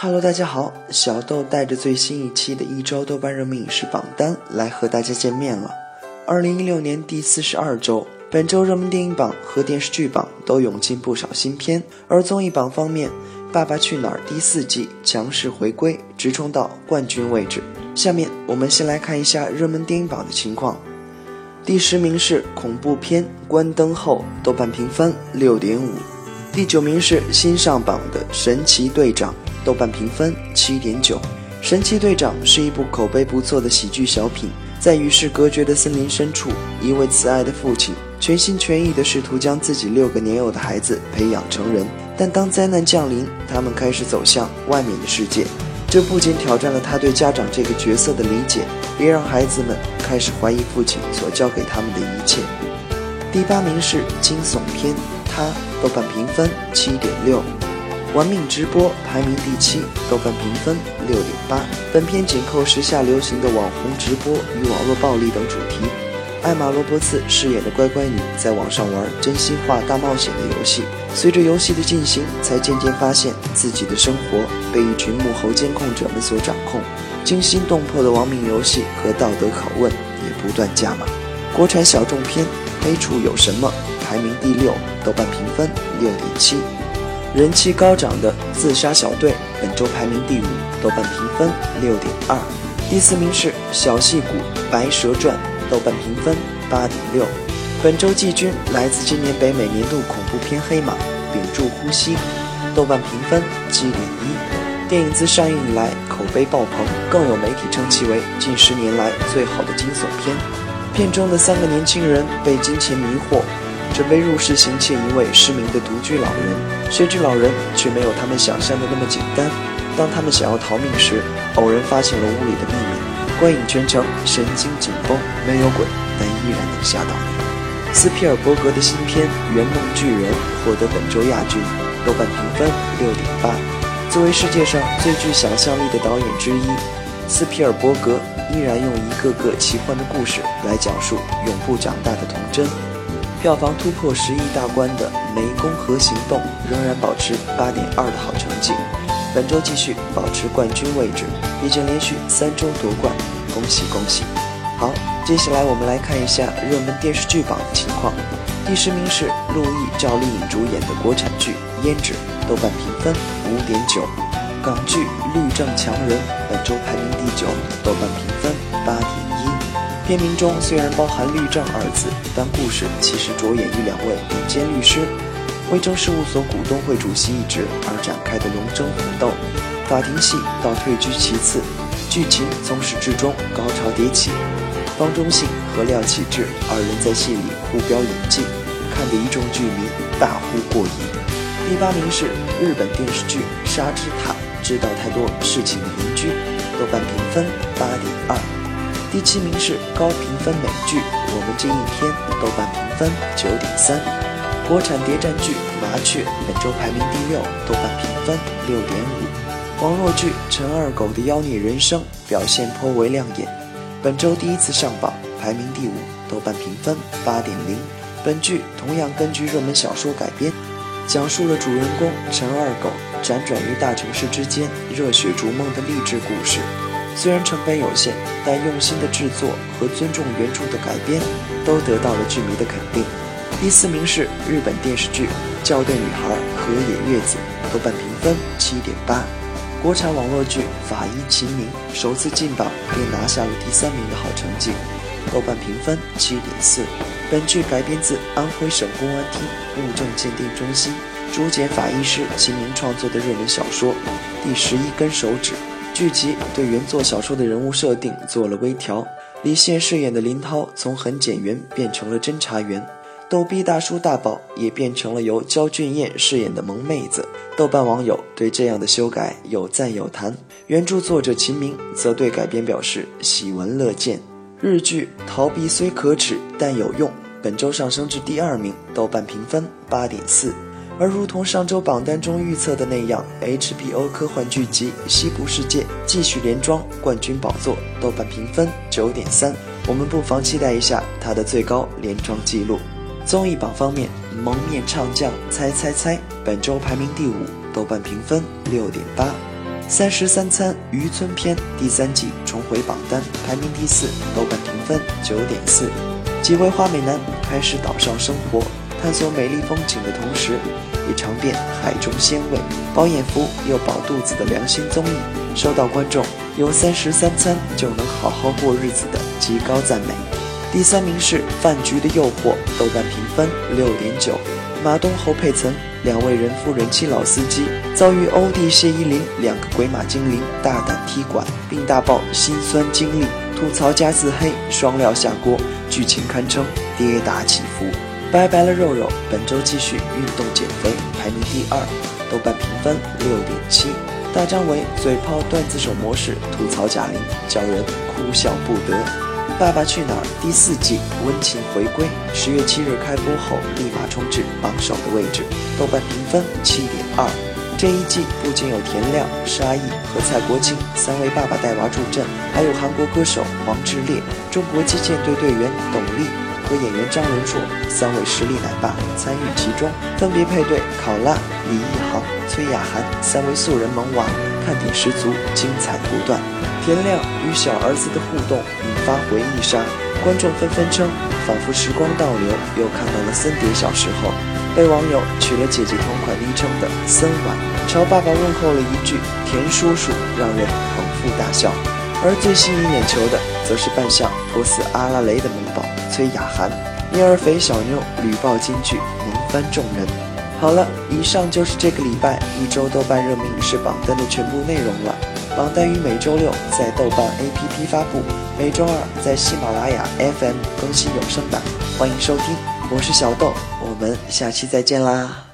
Hello，大家好，小豆带着最新一期的一周豆瓣热门影视榜单来和大家见面了。二零一六年第四十二周，本周热门电影榜和电视剧榜都涌进不少新片，而综艺榜方面，《爸爸去哪儿》第四季强势回归，直冲到冠军位置。下面我们先来看一下热门电影榜的情况。第十名是恐怖片《关灯后》，豆瓣评分六点五。第九名是新上榜的《神奇队长》。豆瓣评分七点九，《神奇队长》是一部口碑不错的喜剧小品。在与世隔绝的森林深处，一位慈爱的父亲全心全意地试图将自己六个年幼的孩子培养成人。但当灾难降临，他们开始走向外面的世界。这不仅挑战了他对家长这个角色的理解，也让孩子们开始怀疑父亲所教给他们的一切。第八名是惊悚片《他》，豆瓣评分七点六。玩命直播排名第七，豆瓣评分六点八。本片紧扣时下流行的网红直播与网络暴力等主题。艾玛罗伯茨饰演的乖乖女在网上玩真心话大冒险的游戏，随着游戏的进行，才渐渐发现自己的生活被一群幕后监控者们所掌控。惊心动魄的亡命游戏和道德拷问也不断加码。国产小众片《黑处有什么》排名第六，豆瓣评分六点七。人气高涨的《自杀小队》本周排名第五，豆瓣评分六点二。第四名是《小戏骨白蛇传》，豆瓣评分八点六。本周季军来自今年北美年度恐怖片《黑马》，屏住呼吸，豆瓣评分七点一。电影自上映以来口碑爆棚，更有媒体称其为近十年来最好的惊悚片。片中的三个年轻人被金钱迷惑。准备入室行窃一位失明的独居老人，谁知老人却没有他们想象的那么简单。当他们想要逃命时，偶然发现了屋里的秘密。观影全程神经紧绷，没有鬼，但依然能吓到你。斯皮尔伯格的新片《圆梦巨人》获得本周亚军，豆瓣评分六点八。作为世界上最具想象力的导演之一，斯皮尔伯格依然用一个个奇幻的故事来讲述永不长大的童真。票房突破十亿大关的《湄公河行动》仍然保持八点二的好成绩，本周继续保持冠军位置，已经连续三周夺冠，恭喜恭喜！好，接下来我们来看一下热门电视剧榜的情况。第十名是陆毅、赵丽颖主演的国产剧《胭脂》，豆瓣评分五点九；港剧《律政强人》本周排名第九，豆瓣评分八点。片名中虽然包含“律政”二字，但故事其实着眼于两位顶尖律师为争事务所股东会主席一职而展开的龙争虎斗。法庭戏倒退居其次，剧情从始至终高潮迭起。方中信和廖启智二人在戏里互飙演技，看得一众剧迷大呼过瘾。第八名是日本电视剧《杀之塔》，知道太多事情的邻居，豆瓣评分八点二。第七名是高评分美剧《我们这一天》，豆瓣评分九点三。国产谍战剧《麻雀》本周排名第六，豆瓣评分六点五。网络剧《陈二狗的妖孽人生》表现颇为亮眼，本周第一次上榜，排名第五，豆瓣评分八点零。本剧同样根据热门小说改编，讲述了主人公陈二狗辗转于大城市之间，热血逐梦的励志故事。虽然成本有限，但用心的制作和尊重原著的改编都得到了剧迷的肯定。第四名是日本电视剧《校对女孩河野月子》，豆瓣评分七点八。国产网络剧《法医秦明》首次进榜便拿下了第三名的好成绩，豆瓣评分七点四。本剧改编自安徽省公安厅物证鉴定中心主检法医师秦明创作的热门小说《第十一根手指》。剧集对原作小说的人物设定做了微调，李现饰演的林涛从痕检员变成了侦查员，逗逼大叔大宝也变成了由焦俊艳饰演的萌妹子。豆瓣网友对这样的修改有赞有弹，原著作者秦明则对改编表示喜闻乐见。日剧《逃避虽可耻但有用》本周上升至第二名，豆瓣评分八点四。而如同上周榜单中预测的那样，HBO 科幻剧集《西部世界》继续连庄冠军宝座，豆瓣评分九点三。我们不妨期待一下它的最高连庄记录。综艺榜方面，《蒙面唱将猜猜猜》本周排名第五，豆瓣评分六点八。三十三餐渔村篇第三季重回榜单，排名第四，豆瓣评分九点四。几位花美男开始岛上生活，探索美丽风景的同时，也尝遍海中鲜味。饱眼福又饱肚子的良心综艺，收到观众有三十三餐就能好好过日子的极高赞美。第三名是《饭局的诱惑》，豆瓣评分六点九。马东侯佩岑两位人夫人妻老司机遭遇欧弟谢依霖两个鬼马精灵大胆踢馆，并大爆心酸经历，吐槽加自黑，双料下锅，剧情堪称跌宕起伏。拜拜了肉肉，本周继续运动减肥，排名第二，豆瓣评分六点七。大张伟嘴炮段子手模式吐槽贾玲，叫人哭笑不得。《爸爸去哪儿》第四季温情回归，十月七日开播后立马冲至榜首的位置，豆瓣评分七点二。这一季不仅有田亮、沙溢和蔡国庆三位爸爸带娃助阵，还有韩国歌手黄致列、中国击剑队队员董力和演员张伦硕三位实力奶爸参与其中，分别配对考拉、李易航、崔雅涵三位素人萌娃，看点十足，精彩不断。田亮与小儿子的互动引发回忆杀，观众纷纷称仿佛时光倒流，又看到了森碟小时候。被网友取了姐姐同款昵称的森婉，朝爸爸问候了一句“田叔叔”，让人捧腹大笑。而最吸引眼球的，则是扮相颇似阿拉蕾的萌崔雅涵，婴儿肥小妞屡爆金句，萌翻众人。好了，以上就是这个礼拜一周豆瓣热门影视榜单的全部内容了。榜单于每周六在豆瓣 APP 发布，每周二在喜马拉雅 FM 更新有声版，欢迎收听。我是小豆，我们下期再见啦。